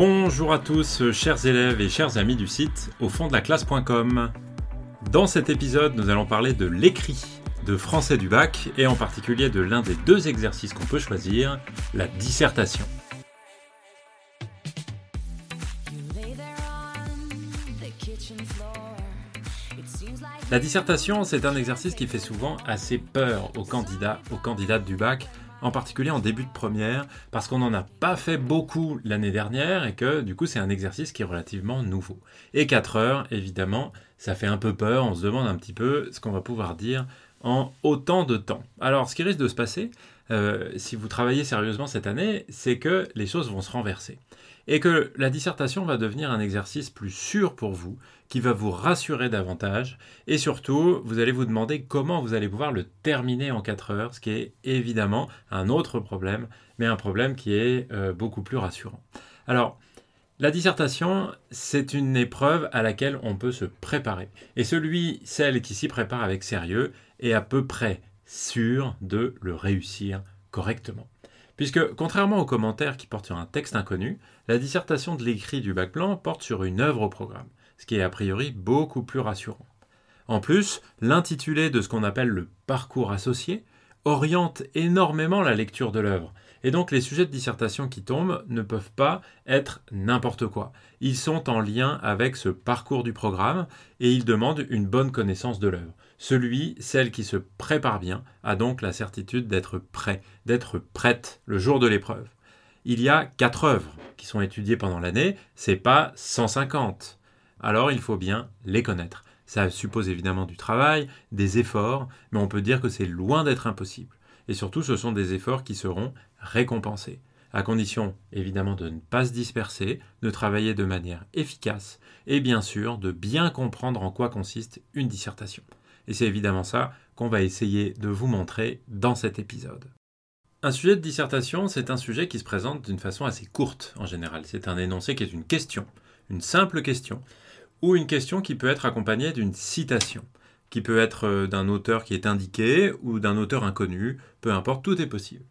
Bonjour à tous, chers élèves et chers amis du site au fond de la classe.com. Dans cet épisode, nous allons parler de l'écrit de français du bac et en particulier de l'un des deux exercices qu'on peut choisir, la dissertation. La dissertation, c'est un exercice qui fait souvent assez peur aux candidats, aux candidates du bac, en particulier en début de première, parce qu'on n'en a pas fait beaucoup l'année dernière et que du coup c'est un exercice qui est relativement nouveau. Et 4 heures, évidemment, ça fait un peu peur, on se demande un petit peu ce qu'on va pouvoir dire en autant de temps. Alors ce qui risque de se passer, euh, si vous travaillez sérieusement cette année, c'est que les choses vont se renverser et que la dissertation va devenir un exercice plus sûr pour vous, qui va vous rassurer davantage, et surtout, vous allez vous demander comment vous allez pouvoir le terminer en 4 heures, ce qui est évidemment un autre problème, mais un problème qui est euh, beaucoup plus rassurant. Alors, la dissertation, c'est une épreuve à laquelle on peut se préparer. Et celui, celle qui s'y prépare avec sérieux, est à peu près sûr de le réussir correctement. Puisque, contrairement aux commentaires qui portent sur un texte inconnu, la dissertation de l'écrit du bac blanc porte sur une œuvre au programme, ce qui est a priori beaucoup plus rassurant. En plus, l'intitulé de ce qu'on appelle le parcours associé oriente énormément la lecture de l'œuvre, et donc les sujets de dissertation qui tombent ne peuvent pas être n'importe quoi. Ils sont en lien avec ce parcours du programme et ils demandent une bonne connaissance de l'œuvre. Celui, celle qui se prépare bien, a donc la certitude d'être prêt, d'être prête le jour de l'épreuve. Il y a quatre œuvres qui sont étudiées pendant l'année, c'est pas 150. Alors il faut bien les connaître. Ça suppose évidemment du travail, des efforts, mais on peut dire que c'est loin d'être impossible. Et surtout, ce sont des efforts qui seront récompensés, à condition évidemment de ne pas se disperser, de travailler de manière efficace, et bien sûr de bien comprendre en quoi consiste une dissertation. Et c'est évidemment ça qu'on va essayer de vous montrer dans cet épisode. Un sujet de dissertation, c'est un sujet qui se présente d'une façon assez courte en général. C'est un énoncé qui est une question, une simple question, ou une question qui peut être accompagnée d'une citation, qui peut être euh, d'un auteur qui est indiqué ou d'un auteur inconnu, peu importe, tout est possible.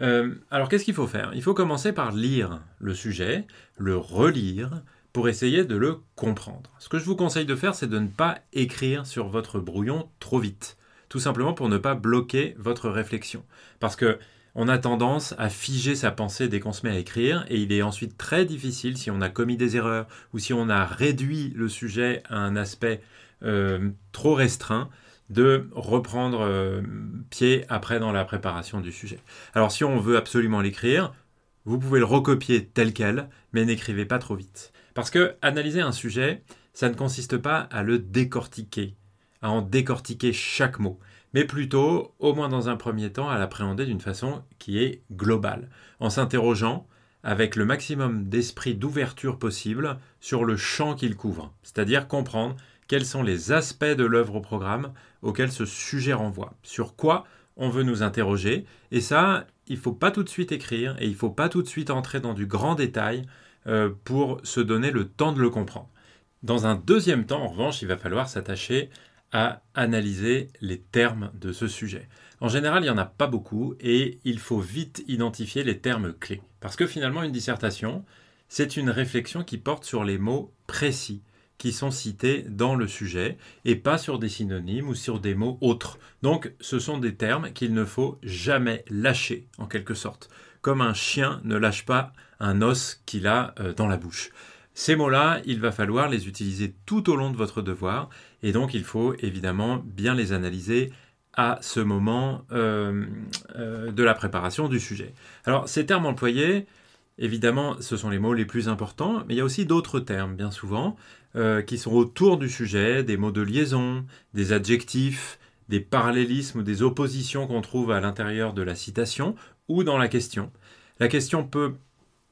Euh, alors qu'est-ce qu'il faut faire? Il faut commencer par lire le sujet, le relire, pour essayer de le comprendre. Ce que je vous conseille de faire, c'est de ne pas écrire sur votre brouillon trop vite, tout simplement pour ne pas bloquer votre réflexion. Parce que on a tendance à figer sa pensée dès qu'on se met à écrire, et il est ensuite très difficile, si on a commis des erreurs ou si on a réduit le sujet à un aspect euh, trop restreint, de reprendre euh, pied après dans la préparation du sujet. Alors si on veut absolument l'écrire, vous pouvez le recopier tel quel, mais n'écrivez pas trop vite. Parce que analyser un sujet, ça ne consiste pas à le décortiquer, à en décortiquer chaque mot, mais plutôt, au moins dans un premier temps, à l'appréhender d'une façon qui est globale, en s'interrogeant avec le maximum d'esprit d'ouverture possible sur le champ qu'il couvre, c'est-à-dire comprendre quels sont les aspects de l'œuvre au programme auxquels ce sujet renvoie, sur quoi on veut nous interroger, et ça, il ne faut pas tout de suite écrire, et il ne faut pas tout de suite entrer dans du grand détail, euh, pour se donner le temps de le comprendre. Dans un deuxième temps, en revanche, il va falloir s'attacher à analyser les termes de ce sujet. En général, il n'y en a pas beaucoup et il faut vite identifier les termes clés. Parce que finalement, une dissertation, c'est une réflexion qui porte sur les mots précis qui sont cités dans le sujet et pas sur des synonymes ou sur des mots autres. Donc ce sont des termes qu'il ne faut jamais lâcher en quelque sorte, comme un chien ne lâche pas un os qu'il a euh, dans la bouche. Ces mots-là, il va falloir les utiliser tout au long de votre devoir et donc il faut évidemment bien les analyser à ce moment euh, euh, de la préparation du sujet. Alors ces termes employés, évidemment, ce sont les mots les plus importants, mais il y a aussi d'autres termes, bien souvent, qui sont autour du sujet, des mots de liaison, des adjectifs, des parallélismes ou des oppositions qu'on trouve à l'intérieur de la citation ou dans la question. La question peut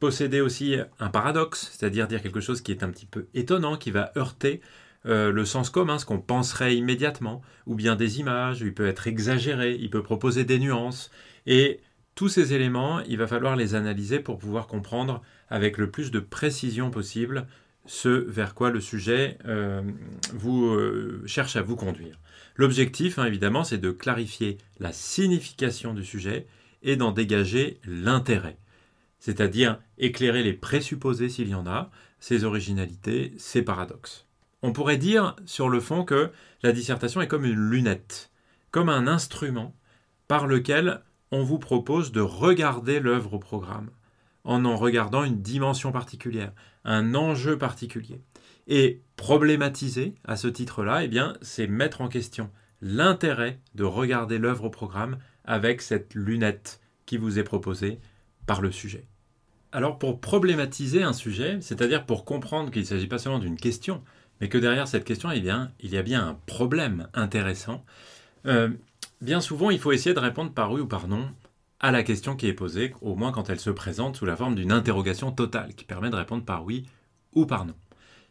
posséder aussi un paradoxe, c'est-à-dire dire quelque chose qui est un petit peu étonnant, qui va heurter euh, le sens commun, ce qu'on penserait immédiatement, ou bien des images, il peut être exagéré, il peut proposer des nuances. Et tous ces éléments, il va falloir les analyser pour pouvoir comprendre avec le plus de précision possible ce vers quoi le sujet euh, vous euh, cherche à vous conduire. L'objectif, hein, évidemment, c'est de clarifier la signification du sujet et d'en dégager l'intérêt. c'est-à-dire éclairer les présupposés s'il y en a, ses originalités, ses paradoxes. On pourrait dire sur le fond que la dissertation est comme une lunette, comme un instrument par lequel on vous propose de regarder l'œuvre au programme, en en regardant une dimension particulière, un enjeu particulier. Et problématiser à ce titre-là, eh bien, c'est mettre en question l'intérêt de regarder l'œuvre au programme avec cette lunette qui vous est proposée par le sujet. Alors pour problématiser un sujet, c'est-à-dire pour comprendre qu'il ne s'agit pas seulement d'une question, mais que derrière cette question, eh bien, il y a bien un problème intéressant, euh, bien souvent il faut essayer de répondre par oui ou par non à la question qui est posée, au moins quand elle se présente sous la forme d'une interrogation totale, qui permet de répondre par oui ou par non.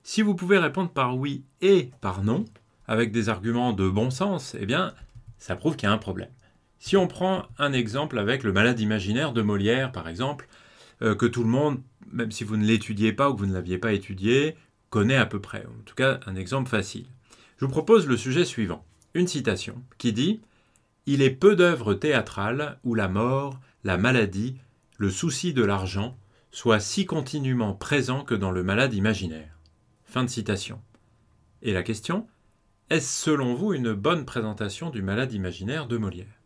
Si vous pouvez répondre par oui et par non, avec des arguments de bon sens, eh bien, ça prouve qu'il y a un problème. Si on prend un exemple avec le malade imaginaire de Molière, par exemple, euh, que tout le monde, même si vous ne l'étudiez pas ou que vous ne l'aviez pas étudié, connaît à peu près. En tout cas, un exemple facile. Je vous propose le sujet suivant. Une citation qui dit Il est peu d'œuvres théâtrales où la mort, la maladie, le souci de l'argent soient si continuellement présents que dans le malade imaginaire. De citation. Et la question Est-ce selon vous une bonne présentation du malade imaginaire de Molière?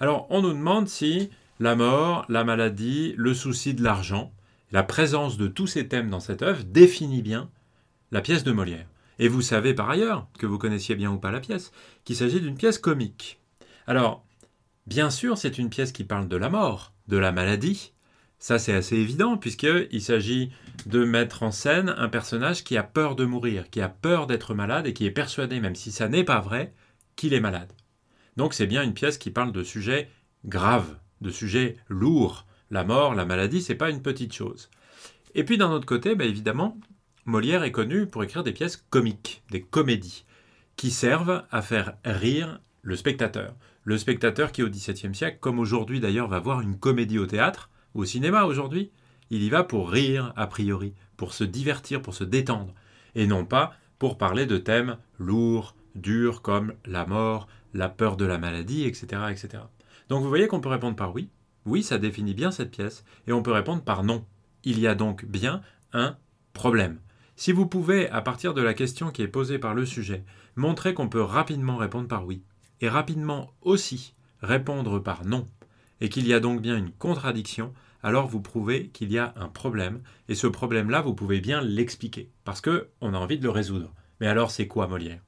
Alors, on nous demande si la mort, la maladie, le souci de l'argent, la présence de tous ces thèmes dans cette œuvre définit bien la pièce de Molière. Et vous savez par ailleurs, que vous connaissiez bien ou pas la pièce, qu'il s'agit d'une pièce comique. Alors, bien sûr, c'est une pièce qui parle de la mort, de la maladie. Ça, c'est assez évident, puisqu'il s'agit de mettre en scène un personnage qui a peur de mourir, qui a peur d'être malade et qui est persuadé, même si ça n'est pas vrai, qu'il est malade. Donc c'est bien une pièce qui parle de sujets graves, de sujets lourds. La mort, la maladie, c'est pas une petite chose. Et puis d'un autre côté, bah, évidemment, Molière est connu pour écrire des pièces comiques, des comédies, qui servent à faire rire le spectateur. Le spectateur qui au XVIIe siècle, comme aujourd'hui d'ailleurs, va voir une comédie au théâtre, au cinéma aujourd'hui, il y va pour rire a priori, pour se divertir, pour se détendre, et non pas pour parler de thèmes lourds, durs comme la mort, la peur de la maladie, etc. etc. Donc vous voyez qu'on peut répondre par oui. Oui, ça définit bien cette pièce. Et on peut répondre par non. Il y a donc bien un problème. Si vous pouvez, à partir de la question qui est posée par le sujet, montrer qu'on peut rapidement répondre par oui, et rapidement aussi répondre par non, et qu'il y a donc bien une contradiction, alors vous prouvez qu'il y a un problème, et ce problème-là, vous pouvez bien l'expliquer, parce que on a envie de le résoudre. Mais alors c'est quoi Molière?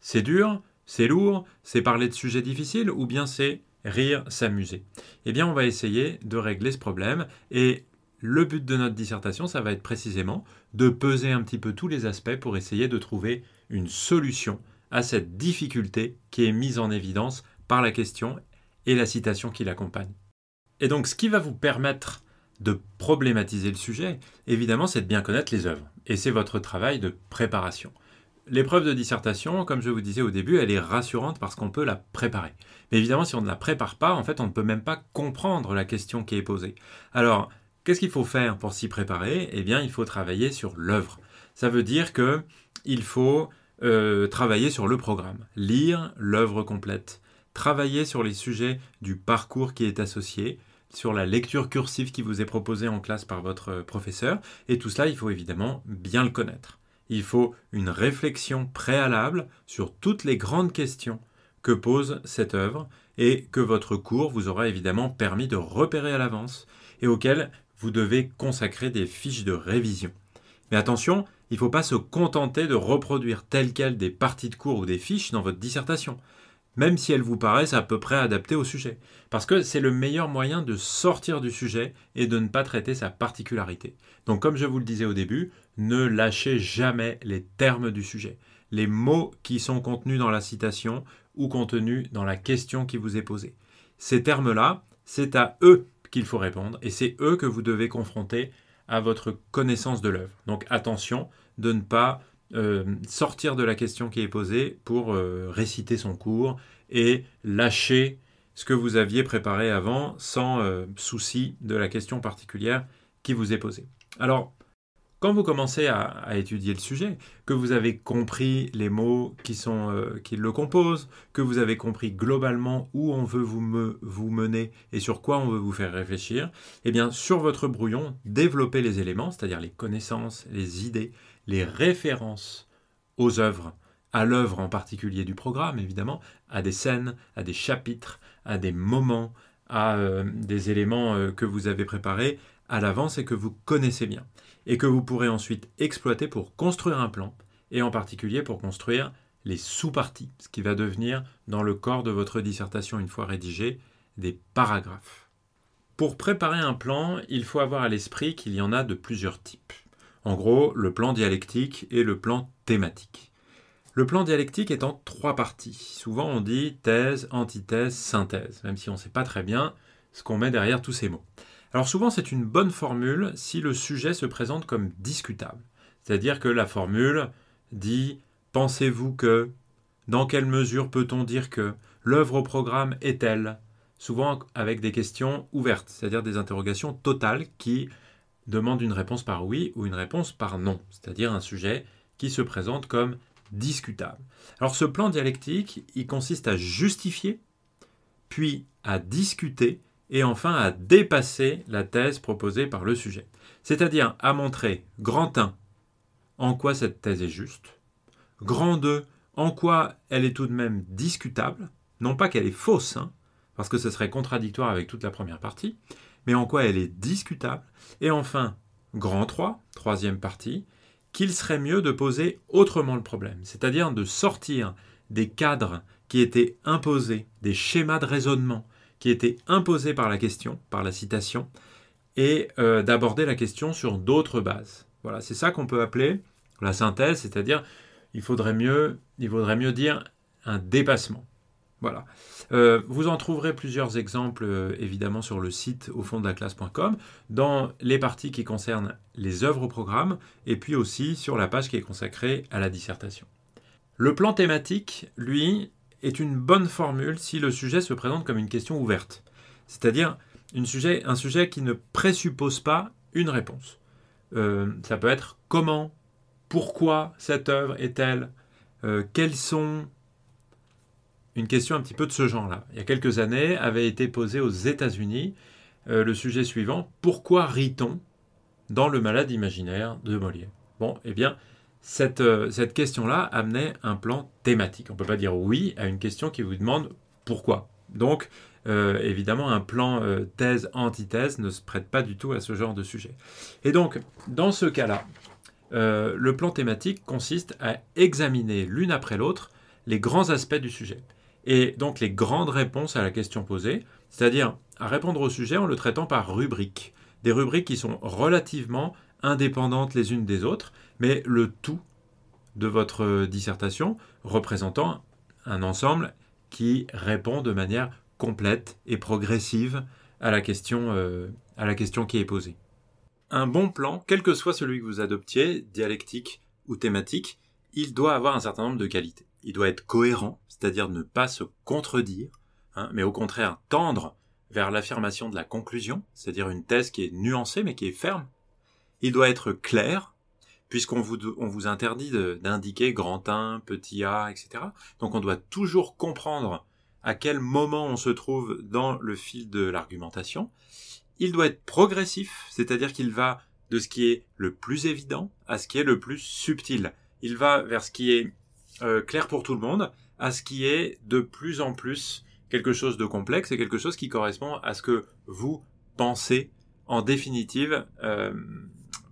C'est dur, c'est lourd, c'est parler de sujets difficiles? Ou bien c'est rire, s'amuser? Eh bien, on va essayer de régler ce problème et le but de notre dissertation, ça va être précisément de peser un petit peu tous les aspects pour essayer de trouver une solution à cette difficulté qui est mise en évidence par la question et la citation qui l'accompagne. Et donc, ce qui va vous permettre de problématiser le sujet, évidemment, c'est de bien connaître les œuvres. Et c'est votre travail de préparation. L'épreuve de dissertation, comme je vous disais au début, elle est rassurante parce qu'on peut la préparer. Mais évidemment, si on ne la prépare pas, en fait, on ne peut même pas comprendre la question qui est posée. Alors, qu'est-ce qu'il faut faire pour s'y préparer? Eh bien, il faut travailler sur l'œuvre. Ça veut dire que il faut euh, travailler sur le programme, lire l'œuvre complète, travailler sur les sujets du parcours qui est associé, sur la lecture cursive qui vous est proposée en classe par votre professeur, et tout cela, il faut évidemment bien le connaître. Il faut une réflexion préalable sur toutes les grandes questions que pose cette œuvre et que votre cours vous aura évidemment permis de repérer à l'avance et auxquelles vous devez consacrer des fiches de révision. Mais attention, il ne faut pas se contenter de reproduire telles quelles des parties de cours ou des fiches dans votre dissertation même si elles vous paraissent à peu près adaptées au sujet. Parce que c'est le meilleur moyen de sortir du sujet et de ne pas traiter sa particularité. Donc comme je vous le disais au début, ne lâchez jamais les termes du sujet. Les mots qui sont contenus dans la citation ou contenus dans la question qui vous est posée. Ces termes-là, c'est à eux qu'il faut répondre et c'est eux que vous devez confronter à votre connaissance de l'œuvre. Donc attention de ne pas euh, sortir de la question qui est posée pour euh, réciter son cours et lâcher ce que vous aviez préparé avant sans euh, souci de la question particulière qui vous est posée. Alors, quand vous commencez à, étudier le sujet, que vous avez compris les mots qui, le composent, que vous avez compris globalement où on veut vous mener et sur quoi on veut vous faire réfléchir, eh bien sur votre brouillon, développez les éléments, c'est-à-dire les connaissances, les idées, les références aux œuvres, à l'œuvre en particulier du programme évidemment, à des scènes, à des chapitres, à des moments, à euh, des éléments euh, que vous avez préparés à l'avance et que vous connaissez bien et que vous pourrez ensuite exploiter pour construire un plan, et en particulier pour construire les sous-parties, ce qui va devenir, dans le corps de votre dissertation une fois rédigée, des paragraphes. Pour préparer un plan, il faut avoir à l'esprit qu'il y en a de plusieurs types. En gros, le plan dialectique et le plan thématique. Le plan dialectique est en trois parties. Souvent on dit thèse, antithèse, synthèse, même si on ne sait pas très bien ce qu'on met derrière tous ces mots. Alors souvent c'est une bonne formule si le sujet se présente comme discutable. C'est-à-dire que la formule dit Pensez-vous que? Dans quelle mesure peut-on dire que L'œuvre au programme est-elle? Souvent avec des questions ouvertes, c'est-à-dire des interrogations totales qui demandent une réponse par oui ou une réponse par non, c'est-à-dire un sujet qui se présente comme discutable. Alors ce plan dialectique, il consiste à justifier, puis à discuter et enfin à dépasser la thèse proposée par le sujet. C'est-à-dire à montrer, grand 1, en quoi cette thèse est juste, grand 2, en quoi elle est tout de même discutable, non pas qu'elle est fausse, hein, parce que ce serait contradictoire avec toute la première partie, mais en quoi elle est discutable, et enfin, grand 3, troisième partie, qu'il serait mieux de poser autrement le problème, c'est-à-dire de sortir des cadres qui étaient imposés, des schémas de raisonnement, qui était imposé par la question, par la citation, et euh, d'aborder la question sur d'autres bases. Voilà, c'est ça qu'on peut appeler la synthèse, c'est-à-dire il faudrait il vaudrait mieux dire un dépassement. Voilà. Euh, vous en trouverez plusieurs exemples euh, évidemment sur le site au fond de la classe.com, dans les parties qui concernent les œuvres au programme, et puis aussi sur la page qui est consacrée à la dissertation. Le plan thématique, lui, est une bonne formule si le sujet se présente comme une question ouverte, c'est-à-dire un sujet qui ne présuppose pas une réponse. Euh, ça peut être comment, pourquoi cette œuvre est-elle, euh, quels sont... Une question un petit peu de ce genre-là. Il y a quelques années, avait été posée aux États-Unis euh, le sujet suivant pourquoi rit-on dans le malade imaginaire de Molière? Bon, eh bien, euh, cette, question-là amenait un plan thématique. On ne peut pas dire oui à une question qui vous demande pourquoi. Donc, euh, évidemment, un plan thèse-antithèse ne se prête pas du tout à ce genre de sujet. Et donc, dans ce cas-là, le plan thématique consiste à examiner l'une après l'autre les grands aspects du sujet. Et donc les grandes réponses à la question posée, c'est-à-dire à répondre au sujet en le traitant par rubriques. Des rubriques qui sont relativement indépendantes les unes des autres, mais le tout de votre dissertation représentant un ensemble qui répond de manière complète et progressive à la question, euh, à la question qui est posée. Un bon plan, quel que soit celui que vous adoptiez, dialectique ou thématique, il doit avoir un certain nombre de qualités. Il doit être cohérent, c'est-à-dire ne pas se contredire, hein, mais au contraire tendre vers l'affirmation de la conclusion, c'est-à-dire une thèse qui est nuancée mais qui est ferme, il doit être clair, puisqu'on vous, on vous interdit d'indiquer grand 1, petit a, etc. Donc on doit toujours comprendre à quel moment on se trouve dans le fil de l'argumentation. Il doit être progressif, c'est-à-dire qu'il va de ce qui est le plus évident à ce qui est le plus subtil. Il va vers ce qui est euh, clair pour tout le monde à ce qui est de plus en plus quelque chose de complexe et quelque chose qui correspond à ce que vous pensez en définitive euh,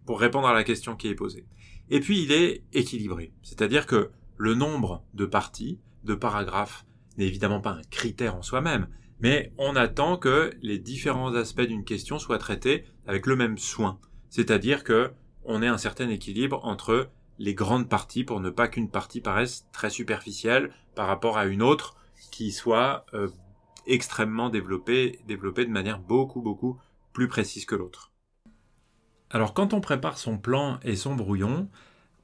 pour répondre à la question qui est posée. Et puis il est équilibré, c'est-à-dire que le nombre de parties, de paragraphes, n'est évidemment pas un critère en soi-même, mais on attend que les différents aspects d'une question soient traités avec le même soin, c'est-à-dire que on ait un certain équilibre entre les grandes parties pour ne pas qu'une partie paraisse très superficielle par rapport à une autre qui soit euh, extrêmement développée, développée de manière beaucoup beaucoup plus précise que l'autre. Alors quand on prépare son plan et son brouillon,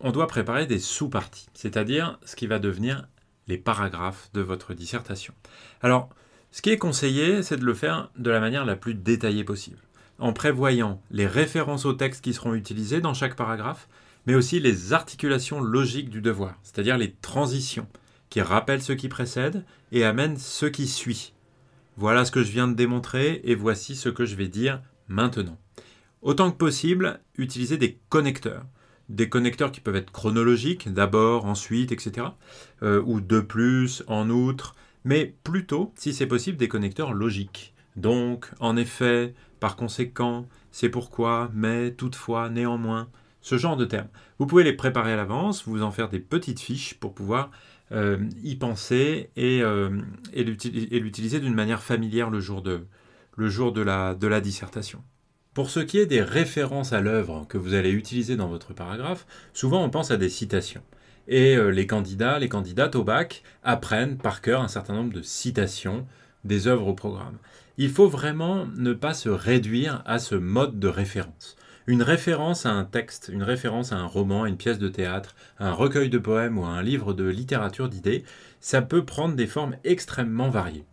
on doit préparer des sous-parties, c'est-à-dire ce qui va devenir les paragraphes de votre dissertation. Alors, ce qui est conseillé, c'est de le faire de la manière la plus détaillée possible. en prévoyant les références aux textes qui seront utilisés dans chaque paragraphe, mais aussi les articulations logiques du devoir, c'est-à-dire les transitions qui rappellent ce qui précède et amènent ce qui suit. Voilà ce que je viens de démontrer et voici ce que je vais dire maintenant. Autant que possible, utilisez des connecteurs. Des connecteurs qui peuvent être chronologiques, d'abord, ensuite, etc. Euh, ou de plus, en outre, mais plutôt, si c'est possible, des connecteurs logiques. Donc, en effet, par conséquent, c'est pourquoi, mais, toutefois, néanmoins, ce genre de termes. Vous pouvez les préparer à l'avance, vous en faire des petites fiches pour pouvoir euh, y penser et, euh, et l'utiliser d'une manière familière le jour, de la dissertation. Pour ce qui est des références à l'œuvre que vous allez utiliser dans votre paragraphe, souvent on pense à des citations. Et euh, les candidats, les candidates au bac apprennent par cœur un certain nombre de citations des œuvres au programme. Il faut vraiment ne pas se réduire à ce mode de référence. Une référence à un texte, une référence à un roman, à une pièce de théâtre, à un recueil de poèmes ou à un livre de littérature d'idées, ça peut prendre des formes extrêmement variées.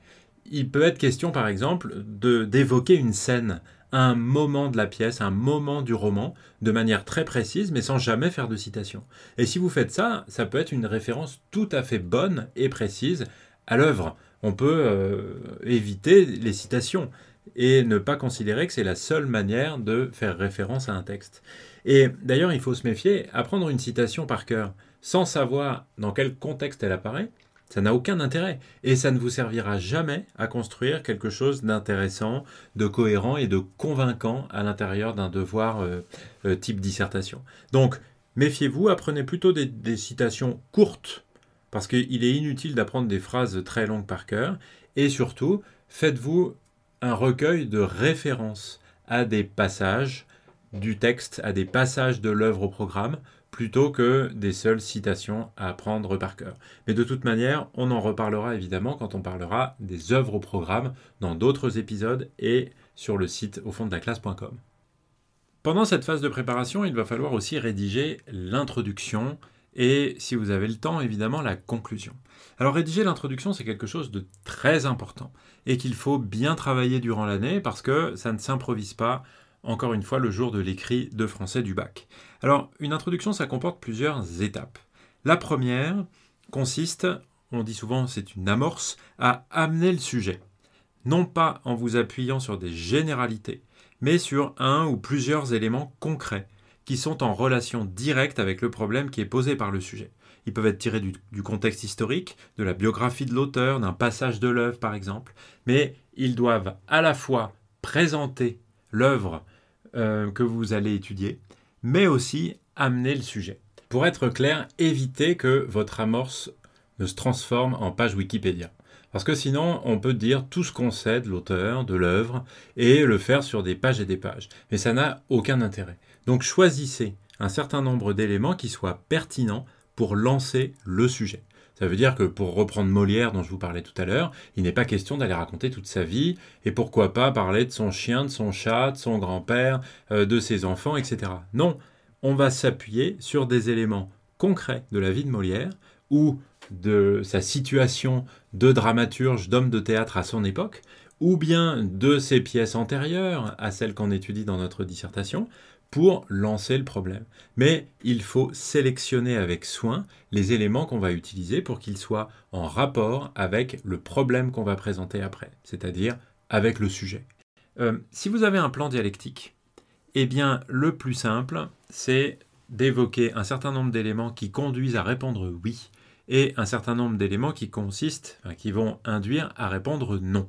Il peut être question par exemple d'évoquer une scène, un moment de la pièce, un moment du roman, de manière très précise, mais sans jamais faire de citation. Et si vous faites ça, ça peut être une référence tout à fait bonne et précise à l'œuvre. On peut euh, éviter les citations et ne pas considérer que c'est la seule manière de faire référence à un texte. Et d'ailleurs, il faut se méfier, apprendre une citation par cœur sans savoir dans quel contexte elle apparaît, ça n'a aucun intérêt et ça ne vous servira jamais à construire quelque chose d'intéressant, de cohérent et de convaincant à l'intérieur d'un devoir euh, euh, type dissertation. Donc, méfiez-vous, apprenez plutôt des, des citations courtes parce qu'il est inutile d'apprendre des phrases très longues par cœur et surtout, faites-vous un recueil de références à des passages du texte, à des passages de l'œuvre au programme plutôt que des seules citations à apprendre par cœur. Mais de toute manière, on en reparlera évidemment quand on parlera des œuvres au programme dans d'autres épisodes et sur le site au fond de la classe.com. Pendant cette phase de préparation, il va falloir aussi rédiger l'introduction et, si vous avez le temps, évidemment, la conclusion. Alors rédiger l'introduction, c'est quelque chose de très important et qu'il faut bien travailler durant l'année parce que ça ne s'improvise pas encore une fois le jour de l'écrit de français du bac. Alors, une introduction, ça comporte plusieurs étapes. La première consiste, on dit souvent c'est une amorce, à amener le sujet. Non pas en vous appuyant sur des généralités, mais sur un ou plusieurs éléments concrets qui sont en relation directe avec le problème qui est posé par le sujet. Ils peuvent être tirés du, contexte historique, de la biographie de l'auteur, d'un passage de l'œuvre par exemple, mais ils doivent à la fois présenter l'œuvre euh, que vous allez étudier, mais aussi amener le sujet. Pour être clair, évitez que votre amorce ne se transforme en page Wikipédia. Parce que sinon, on peut dire tout ce qu'on sait de l'auteur, de l'œuvre, et le faire sur des pages et des pages. Mais ça n'a aucun intérêt. Donc choisissez un certain nombre d'éléments qui soient pertinents pour lancer le sujet. Ça veut dire que pour reprendre Molière dont je vous parlais tout à l'heure, il n'est pas question d'aller raconter toute sa vie, et pourquoi pas parler de son chien, de son chat, de son grand-père, euh, de ses enfants, etc. Non, on va s'appuyer sur des éléments concrets de la vie de Molière, ou de sa situation de dramaturge, d'homme de théâtre à son époque, ou bien de ses pièces antérieures à celles qu'on étudie dans notre dissertation, pour lancer le problème. Mais il faut sélectionner avec soin les éléments qu'on va utiliser pour qu'ils soient en rapport avec le problème qu'on va présenter après, c'est-à-dire avec le sujet. Euh, si vous avez un plan dialectique, eh bien le plus simple, c'est d'évoquer un certain nombre d'éléments qui conduisent à répondre oui et un certain nombre d'éléments qui consistent, qui vont induire à répondre non.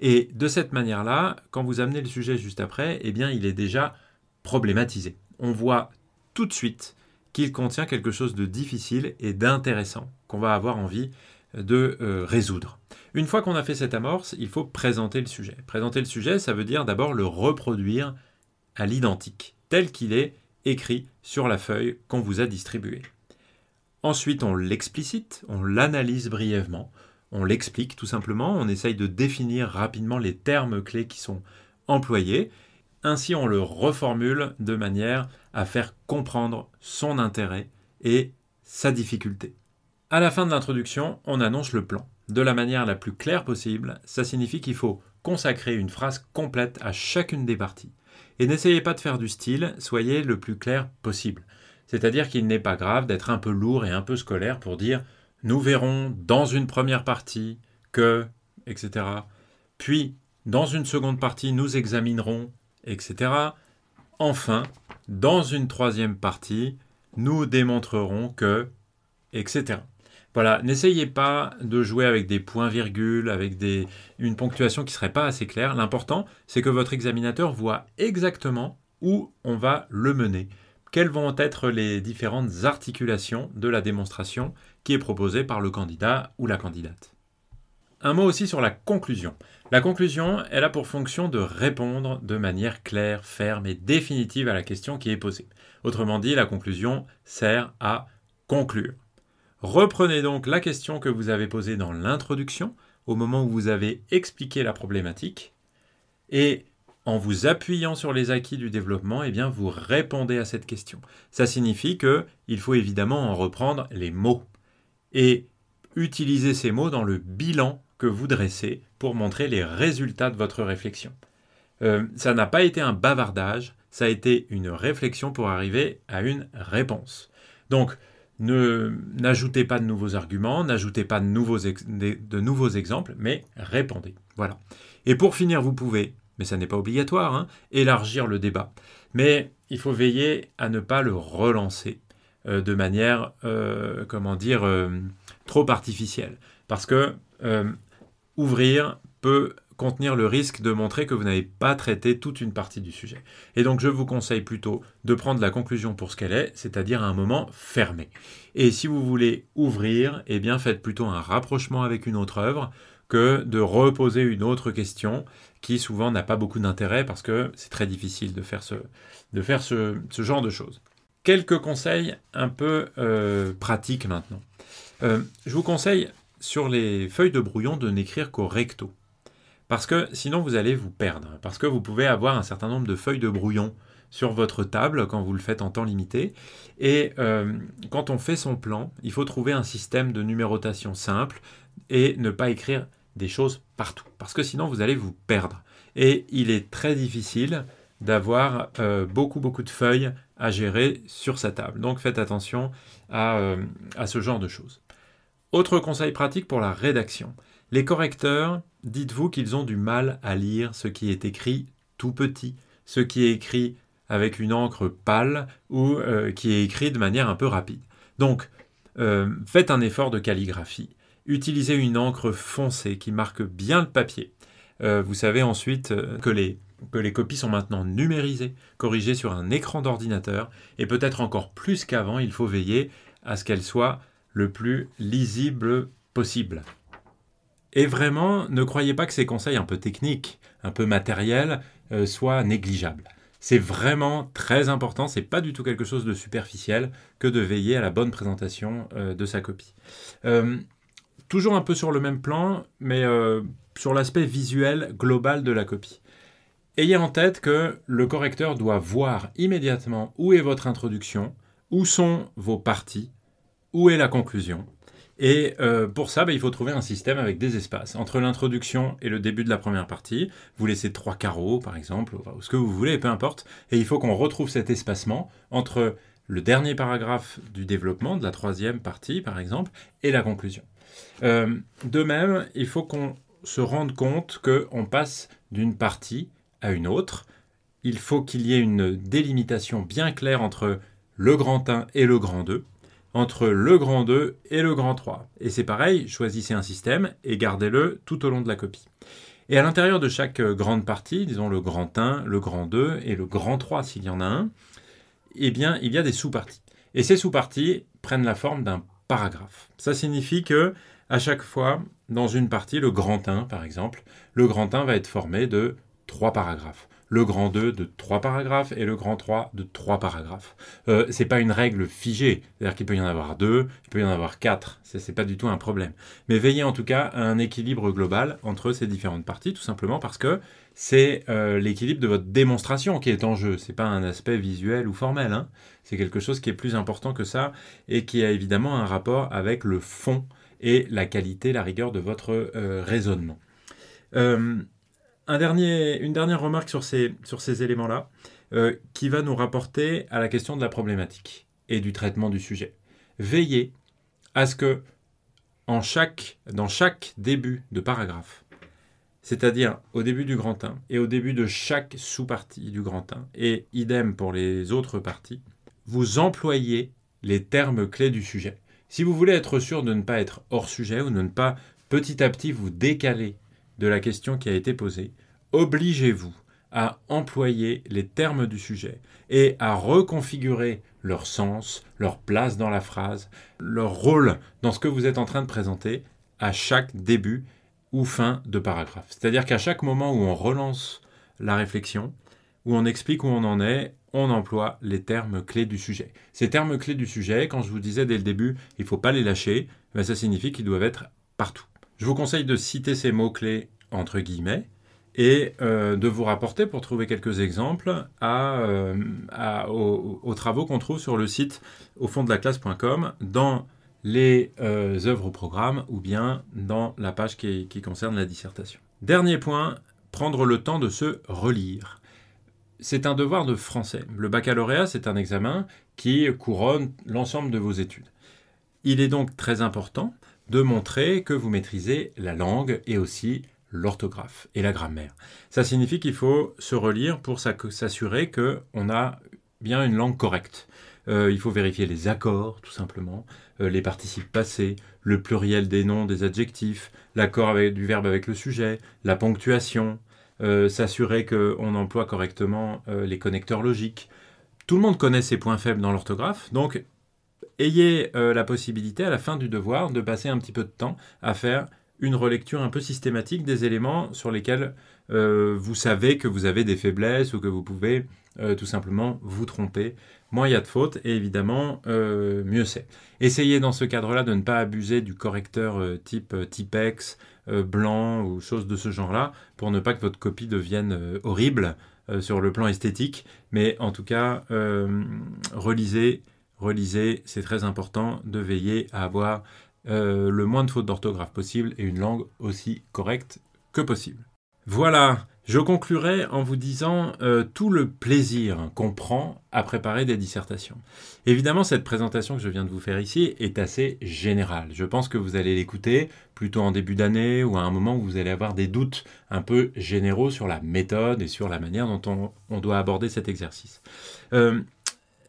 Et de cette manière-là, quand vous amenez le sujet juste après, eh bien il est déjà problématisé. On voit tout de suite qu'il contient quelque chose de difficile et d'intéressant qu'on va avoir envie de euh, résoudre. Une fois qu'on a fait cette amorce, il faut présenter le sujet. Présenter le sujet, ça veut dire d'abord le reproduire à l'identique, tel qu'il est écrit sur la feuille qu'on vous a distribuée. Ensuite, on l'explicite, on l'analyse brièvement, on l'explique tout simplement, on essaye de définir rapidement les termes clés qui sont employés, ainsi, on le reformule de manière à faire comprendre son intérêt et sa difficulté. À la fin de l'introduction, on annonce le plan. De la manière la plus claire possible, ça signifie qu'il faut consacrer une phrase complète à chacune des parties. Et n'essayez pas de faire du style, soyez le plus clair possible. C'est-à-dire qu'il n'est pas grave d'être un peu lourd et un peu scolaire pour dire nous verrons dans une première partie que, etc. Puis, dans une seconde partie, nous examinerons, etc. Enfin, dans une troisième partie, nous démontrerons que, etc. Voilà, n'essayez pas de jouer avec des points-virgules, avec des, une ponctuation qui ne serait pas assez claire. L'important, c'est que votre examinateur voit exactement où on va le mener. Quelles vont être les différentes articulations de la démonstration qui est proposée par le candidat ou la candidate? Un mot aussi sur la conclusion. La conclusion, elle a pour fonction de répondre de manière claire, ferme et définitive à la question qui est posée. Autrement dit, la conclusion sert à conclure. Reprenez donc la question que vous avez posée dans l'introduction, au moment où vous avez expliqué la problématique, et en vous appuyant sur les acquis du développement, eh bien, vous répondez à cette question. Ça signifie qu'il faut évidemment en reprendre les mots et utiliser ces mots dans le bilan que vous dressez pour montrer les résultats de votre réflexion. Euh, ça n'a pas été un bavardage, ça a été une réflexion pour arriver à une réponse. Donc, n'ajoutez pas de nouveaux arguments, n'ajoutez pas de nouveaux, exemples, mais répondez. Voilà. Et pour finir, vous pouvez, mais ça n'est pas obligatoire, hein, élargir le débat. Mais il faut veiller à ne pas le relancer euh, de manière, euh, comment dire, trop artificielle. Parce que ouvrir peut contenir le risque de montrer que vous n'avez pas traité toute une partie du sujet. Et donc je vous conseille plutôt de prendre la conclusion pour ce qu'elle est, c'est-à-dire un moment fermé. Et si vous voulez ouvrir, eh bien faites plutôt un rapprochement avec une autre œuvre que de reposer une autre question qui souvent n'a pas beaucoup d'intérêt parce que c'est très difficile de faire ce, genre de choses. Quelques conseils un peu euh, pratiques maintenant. Euh, je vous conseille sur les feuilles de brouillon de n'écrire qu'au recto. Parce que sinon vous allez vous perdre. Parce que vous pouvez avoir un certain nombre de feuilles de brouillon sur votre table quand vous le faites en temps limité. Et euh, quand on fait son plan, il faut trouver un système de numérotation simple et ne pas écrire des choses partout. Parce que sinon vous allez vous perdre. Et il est très difficile d'avoir euh, beaucoup beaucoup de feuilles à gérer sur sa table. Donc faites attention à, euh, à ce genre de choses. Autre conseil pratique pour la rédaction. Les correcteurs, dites-vous qu'ils ont du mal à lire ce qui est écrit tout petit, ce qui est écrit avec une encre pâle ou euh, qui est écrit de manière un peu rapide. Donc, faites un effort de calligraphie. Utilisez une encre foncée qui marque bien le papier. Euh, vous savez ensuite que les, que les copies sont maintenant numérisées, corrigées sur un écran d'ordinateur, et peut-être encore plus qu'avant, il faut veiller à ce qu'elles soient le plus lisible possible. Et vraiment, ne croyez pas que ces conseils un peu techniques, un peu matériels, euh, soient négligeables. C'est vraiment très important, c'est pas du tout quelque chose de superficiel que de veiller à la bonne présentation euh, de sa copie. Euh, toujours un peu sur le même plan, mais sur l'aspect visuel global de la copie. Ayez en tête que le correcteur doit voir immédiatement où est votre introduction, où sont vos parties, où est la conclusion et euh, pour ça, bah, il faut trouver un système avec des espaces. Entre l'introduction et le début de la première partie, vous laissez trois carreaux, par exemple, ou ce que vous voulez, peu importe. Et il faut qu'on retrouve cet espacement entre le dernier paragraphe du développement, de la troisième partie, par exemple, et la conclusion. Euh, de même, il faut qu'on se rende compte qu'on passe d'une partie à une autre. Il faut qu'il y ait une délimitation bien claire entre le grand 1 et le grand 2 entre le grand 2 et le grand 3. Et c'est pareil, choisissez un système et gardez-le tout au long de la copie. Et à l'intérieur de chaque euh, grande partie, disons le grand 1, le grand 2 et le grand 3 s'il y en a un, eh bien il y a des sous-parties. Et ces sous-parties prennent la forme d'un paragraphe. Ça signifie que à chaque fois, dans une partie, le grand 1 par exemple, le grand 1 va être formé de trois paragraphes le grand 2 de 3 paragraphes et le grand 3 de 3 paragraphes. Euh, c'est pas une règle figée, c'est-à-dire qu'il peut y en avoir 2, il peut y en avoir 4, c'est pas du tout un problème. Mais veillez en tout cas à un équilibre global entre ces différentes parties, tout simplement parce que c'est euh, l'équilibre de votre démonstration qui est en jeu, c'est pas un aspect visuel ou formel, hein. C'est quelque chose qui est plus important que ça et qui a évidemment un rapport avec le fond et la qualité, la rigueur de votre euh, raisonnement. dernier, une dernière remarque sur ces, éléments-là, euh, qui va nous rapporter à la question de la problématique et du traitement du sujet. Veillez à ce que dans chaque début de paragraphe, c'est-à-dire au début du grand 1 et au début de chaque sous-partie du grand 1, et idem pour les autres parties, vous employez les termes clés du sujet. Si vous voulez être sûr de ne pas être hors sujet ou de ne pas petit à petit vous décaler de la question qui a été posée, obligez-vous à employer les termes du sujet et à reconfigurer leur sens, leur place dans la phrase, leur rôle dans ce que vous êtes en train de présenter à chaque début ou fin de paragraphe. C'est-à-dire qu'à chaque moment où on relance la réflexion, où on explique où on en est, on emploie les termes clés du sujet. Ces termes clés du sujet, quand je vous disais dès le début, il ne faut pas les lâcher, ben ça signifie qu'ils doivent être partout. Je vous conseille de citer ces mots-clés entre guillemets et euh, de vous rapporter pour trouver quelques exemples euh, aux, travaux qu'on trouve sur le site au fond de la classe.com dans les euh, œuvres au programme ou bien dans la page qui, qui concerne la dissertation. Dernier point, prendre le temps de se relire. C'est un devoir de français. Le baccalauréat, c'est un examen qui couronne l'ensemble de vos études. Il est donc très important de montrer que vous maîtrisez la langue et aussi l'orthographe et la grammaire. Ça signifie qu'il faut se relire pour s'assurer qu'on a bien une langue correcte. Euh, il faut vérifier les accords, tout simplement, euh, les participes passés, le pluriel des noms, des adjectifs, l'accord du verbe avec le sujet, la ponctuation, s'assurer qu'on emploie correctement les connecteurs logiques. Tout le monde connaît ses points faibles dans l'orthographe, donc ayez la possibilité à la fin du devoir de passer un petit peu de temps à faire une relecture un peu systématique des éléments sur lesquels euh, vous savez que vous avez des faiblesses ou que vous pouvez euh, tout simplement vous tromper. Moins il y a de fautes et évidemment euh, mieux c'est. Essayez dans ce cadre-là de ne pas abuser du correcteur type Typex, blanc ou choses de ce genre-là pour ne pas que votre copie devienne horrible sur le plan esthétique. Mais en tout cas, relisez, relisez, c'est très important de veiller à avoir euh, le moins de fautes d'orthographe possible et une langue aussi correcte que possible. Voilà, je conclurai en vous disant euh, tout le plaisir qu'on prend à préparer des dissertations. Évidemment, cette présentation que je viens de vous faire ici est assez générale. Je pense que vous allez l'écouter plutôt en début d'année ou à un moment où vous allez avoir des doutes un peu généraux sur la méthode et sur la manière dont on, doit aborder cet exercice. Euh,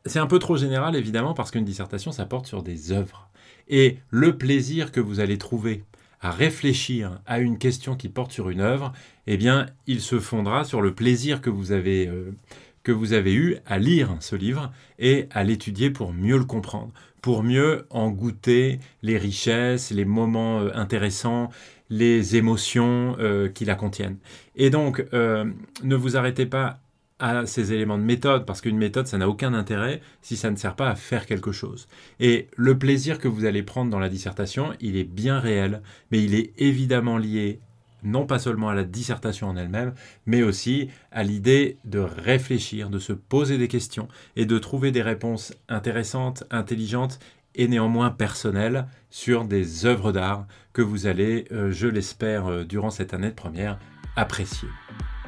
c'est un peu trop général, évidemment, parce qu'une dissertation, ça porte sur des œuvres. Et le plaisir que vous allez trouver réfléchir à une question qui porte sur une œuvre, eh bien, il se fondera sur le plaisir que vous avez, euh, que vous eu à lire ce livre et à l'étudier pour mieux le comprendre, pour mieux en goûter les richesses, les moments euh, intéressants, les émotions euh, qui la contiennent. Et donc, ne vous arrêtez pas à ces éléments de méthode, parce qu'une méthode, ça n'a aucun intérêt si ça ne sert pas à faire quelque chose. Et le plaisir que vous allez prendre dans la dissertation, il est bien réel, mais il est évidemment lié non pas seulement à la dissertation en elle-même, mais aussi à l'idée de réfléchir, de se poser des questions et de trouver des réponses intéressantes, intelligentes et néanmoins personnelles sur des œuvres d'art que vous allez, euh, je l'espère, euh, durant cette année de première, apprécier.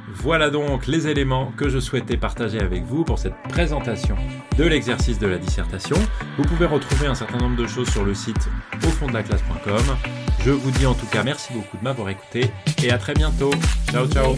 Voilà donc les éléments que je souhaitais partager avec vous pour cette présentation de l'exercice de la dissertation. Vous pouvez retrouver un certain nombre de choses sur le site au fond de la classe.com. Je vous dis en tout cas merci beaucoup de m'avoir écouté et à très bientôt. Ciao ciao